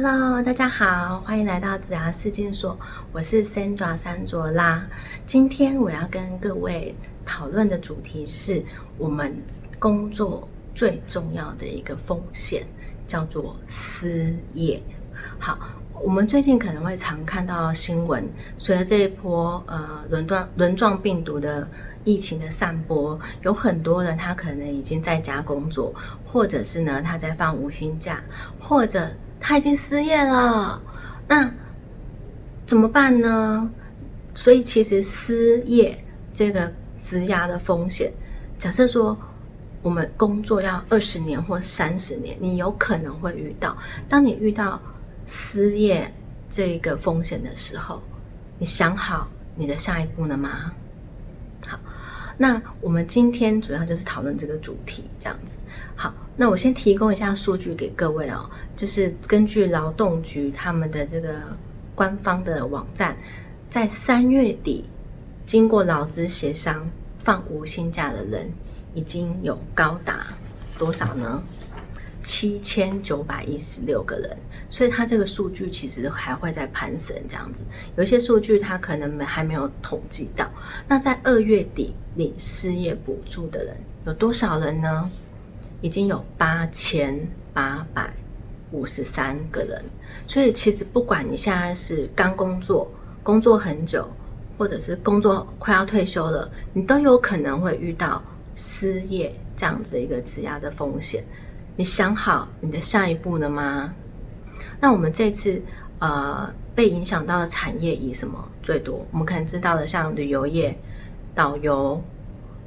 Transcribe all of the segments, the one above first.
Hello，大家好，欢迎来到子牙四件所，我是 Sandra 山卓拉。今天我要跟各位讨论的主题是我们工作最重要的一个风险，叫做失业。好，我们最近可能会常看到新闻，随着这一波呃轮状轮状病毒的疫情的散播，有很多人他可能已经在家工作，或者是呢他在放无薪假，或者他已经失业了，那怎么办呢？所以其实失业这个职涯的风险，假设说我们工作要二十年或三十年，你有可能会遇到。当你遇到失业这个风险的时候，你想好你的下一步了吗？那我们今天主要就是讨论这个主题，这样子。好，那我先提供一下数据给各位哦，就是根据劳动局他们的这个官方的网站，在三月底，经过劳资协商放无薪假的人，已经有高达多少呢？七千九百一十六个人，所以它这个数据其实还会在攀升，这样子。有一些数据它可能没还没有统计到。那在二月底领失业补助的人有多少人呢？已经有八千八百五十三个人。所以其实不管你现在是刚工作、工作很久，或者是工作快要退休了，你都有可能会遇到失业这样子一个质押的风险。你想好你的下一步了吗？那我们这次呃被影响到的产业以什么最多？我们可能知道的，像旅游业、导游、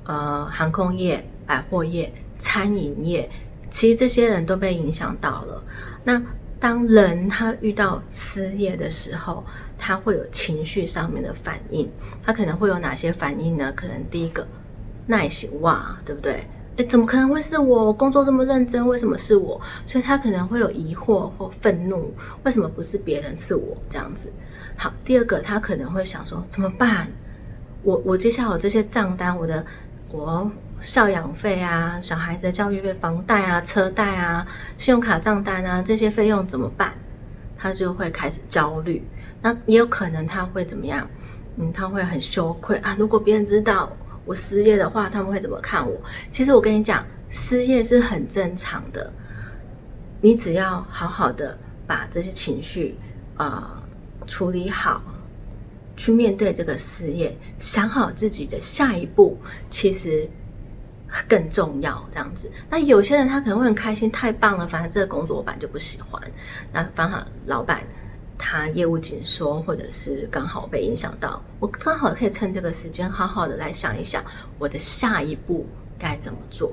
呃航空业、百货业、餐饮业，其实这些人都被影响到了。那当人他遇到失业的时候，他会有情绪上面的反应，他可能会有哪些反应呢？可能第一个耐心哇，对不对？怎么可能会是我？工作这么认真，为什么是我？所以他可能会有疑惑或愤怒，为什么不是别人是我这样子？好，第二个他可能会想说怎么办？我我接下来这些账单，我的我赡养费啊，小孩子的教育费、房贷啊、车贷啊、信用卡账单啊这些费用怎么办？他就会开始焦虑。那也有可能他会怎么样？嗯，他会很羞愧啊！如果别人知道。我失业的话，他们会怎么看我？其实我跟你讲，失业是很正常的。你只要好好的把这些情绪啊处理好，去面对这个失业，想好自己的下一步，其实更重要。这样子，那有些人他可能会很开心，太棒了，反正这个工作我本来就不喜欢。那刚好老板。他业务紧缩，或者是刚好被影响到，我刚好可以趁这个时间好好的来想一想，我的下一步该怎么做。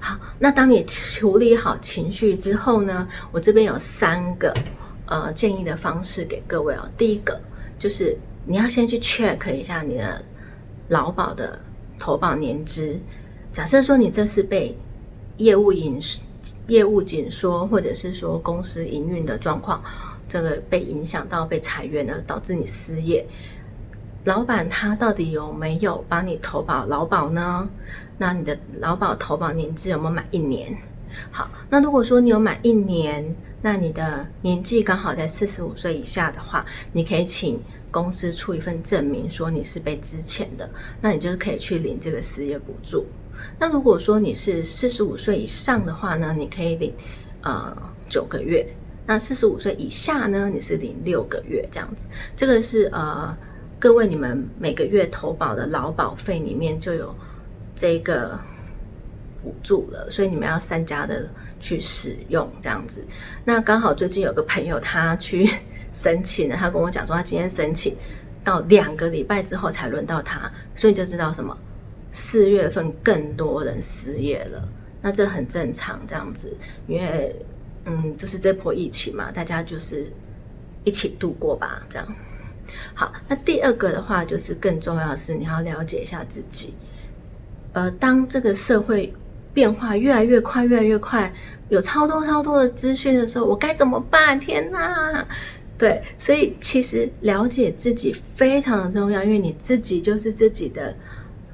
好，那当你处理好情绪之后呢，我这边有三个呃建议的方式给各位哦。第一个就是你要先去 check 一下你的劳保的投保年资。假设说你这是被业务影业务紧缩，或者是说公司营运的状况。这个被影响到被裁员了，导致你失业。老板他到底有没有帮你投保劳保呢？那你的劳保投保年资有没有满一年？好，那如果说你有满一年，那你的年纪刚好在四十五岁以下的话，你可以请公司出一份证明，说你是被资遣的，那你就可以去领这个失业补助。那如果说你是四十五岁以上的话呢，你可以领呃九个月。那四十五岁以下呢？你是领六个月这样子，这个是呃，各位你们每个月投保的劳保费里面就有这个补助了，所以你们要三家的去使用这样子。那刚好最近有个朋友他去 申请了，他跟我讲说他今天申请到两个礼拜之后才轮到他，所以就知道什么四月份更多人失业了，那这很正常这样子，因为。嗯，就是这波疫情嘛，大家就是一起度过吧，这样。好，那第二个的话，就是更重要的是你要了解一下自己。呃，当这个社会变化越来越快、越来越快，有超多超多的资讯的时候，我该怎么办？天哪！对，所以其实了解自己非常的重要，因为你自己就是自己的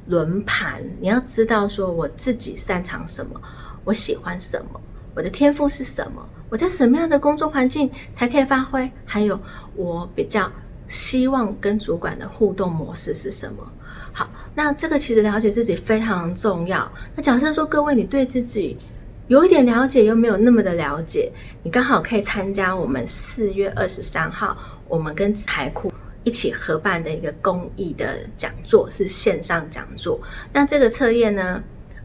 轮盘，你要知道说我自己擅长什么，我喜欢什么。我的天赋是什么？我在什么样的工作环境才可以发挥？还有我比较希望跟主管的互动模式是什么？好，那这个其实了解自己非常重要。那假设说各位你对自己有一点了解，又没有那么的了解，你刚好可以参加我们四月二十三号我们跟财库一起合办的一个公益的讲座，是线上讲座。那这个测验呢，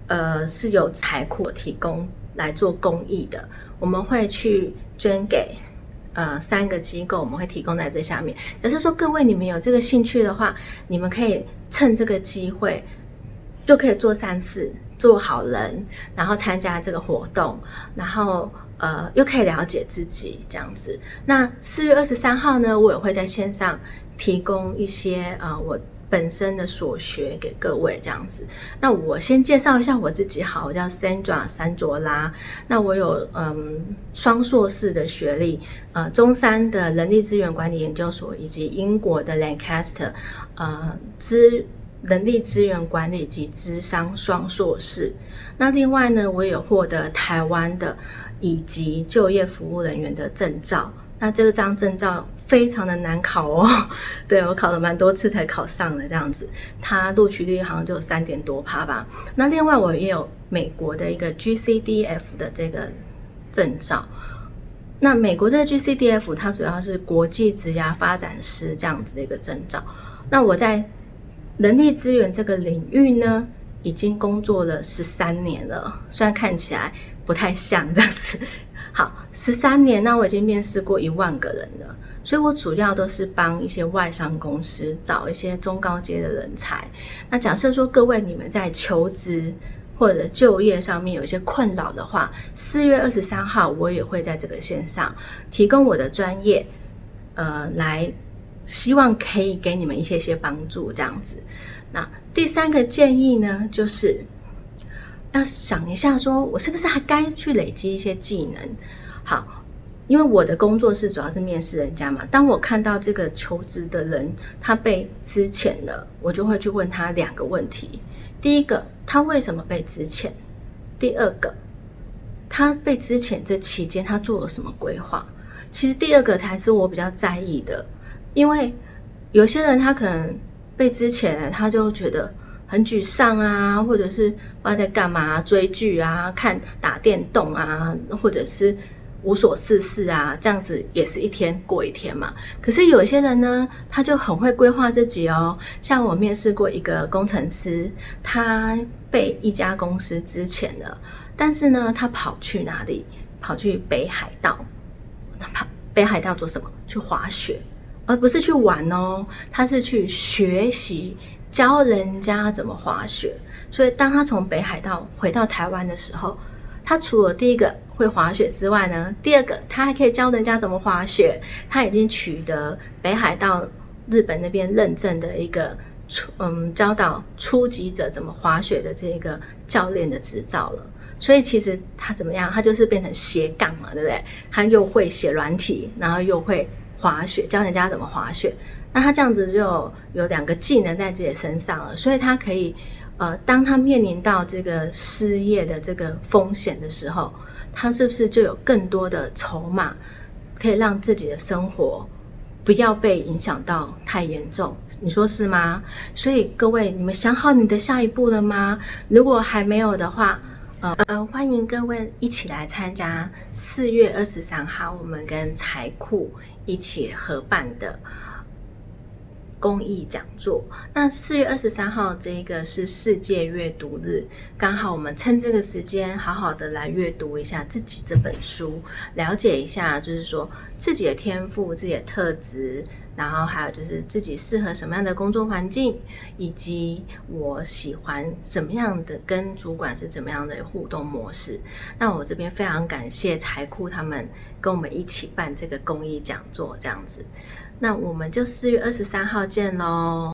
呃，是由财库提供。来做公益的，我们会去捐给呃三个机构，我们会提供在这下面。也是说各位你们有这个兴趣的话，你们可以趁这个机会就可以做三次做好人，然后参加这个活动，然后呃又可以了解自己这样子。那四月二十三号呢，我也会在线上提供一些呃我。本身的所学给各位这样子，那我先介绍一下我自己，好，我叫 Sandra 三卓拉，那我有嗯双硕士的学历，呃，中山的人力资源管理研究所以及英国的 Lancaster 呃资人力资源管理及资商双硕士，那另外呢，我有获得台湾的以及就业服务人员的证照，那这张证照。非常的难考哦，对我考了蛮多次才考上的这样子，它录取率好像就三点多趴吧。那另外我也有美国的一个 GCDF 的这个证照，那美国这个 GCDF 它主要是国际职涯发展师这样子的一个证照。那我在人力资源这个领域呢，已经工作了十三年了，虽然看起来不太像这样子。好，十三年，那我已经面试过一万个人了。所以我主要都是帮一些外商公司找一些中高阶的人才。那假设说各位你们在求职或者就业上面有一些困扰的话，四月二十三号我也会在这个线上提供我的专业，呃，来希望可以给你们一些些帮助这样子。那第三个建议呢，就是要想一下，说我是不是还该去累积一些技能？好。因为我的工作室主要是面试人家嘛，当我看到这个求职的人他被资遣了，我就会去问他两个问题：第一个，他为什么被资遣；第二个，他被资遣这期间他做了什么规划？其实第二个才是我比较在意的，因为有些人他可能被资遣，他就觉得很沮丧啊，或者是不知道在干嘛，追剧啊，看打电动啊，或者是。无所事事啊，这样子也是一天过一天嘛。可是有一些人呢，他就很会规划自己哦。像我面试过一个工程师，他被一家公司支遣了，但是呢，他跑去哪里？跑去北海道。他跑北海道做什么？去滑雪，而不是去玩哦。他是去学习，教人家怎么滑雪。所以当他从北海道回到台湾的时候，他除了第一个。会滑雪之外呢，第二个他还可以教人家怎么滑雪。他已经取得北海道日本那边认证的一个初嗯教导初级者怎么滑雪的这个教练的执照了。所以其实他怎么样，他就是变成斜杠嘛，对不对？他又会写软体，然后又会滑雪，教人家怎么滑雪。那他这样子就有两个技能在自己身上了，所以他可以呃，当他面临到这个失业的这个风险的时候。他是不是就有更多的筹码，可以让自己的生活不要被影响到太严重？你说是吗？所以各位，你们想好你的下一步了吗？如果还没有的话，呃呃，欢迎各位一起来参加四月二十三号我们跟财库一起合办的。公益讲座，那四月二十三号这个是世界阅读日，刚好我们趁这个时间，好好的来阅读一下自己这本书，了解一下，就是说自己的天赋、自己的特质，然后还有就是自己适合什么样的工作环境，以及我喜欢什么样的跟主管是怎么样的互动模式。那我这边非常感谢财库他们跟我们一起办这个公益讲座，这样子。那我们就四月二十三号见喽。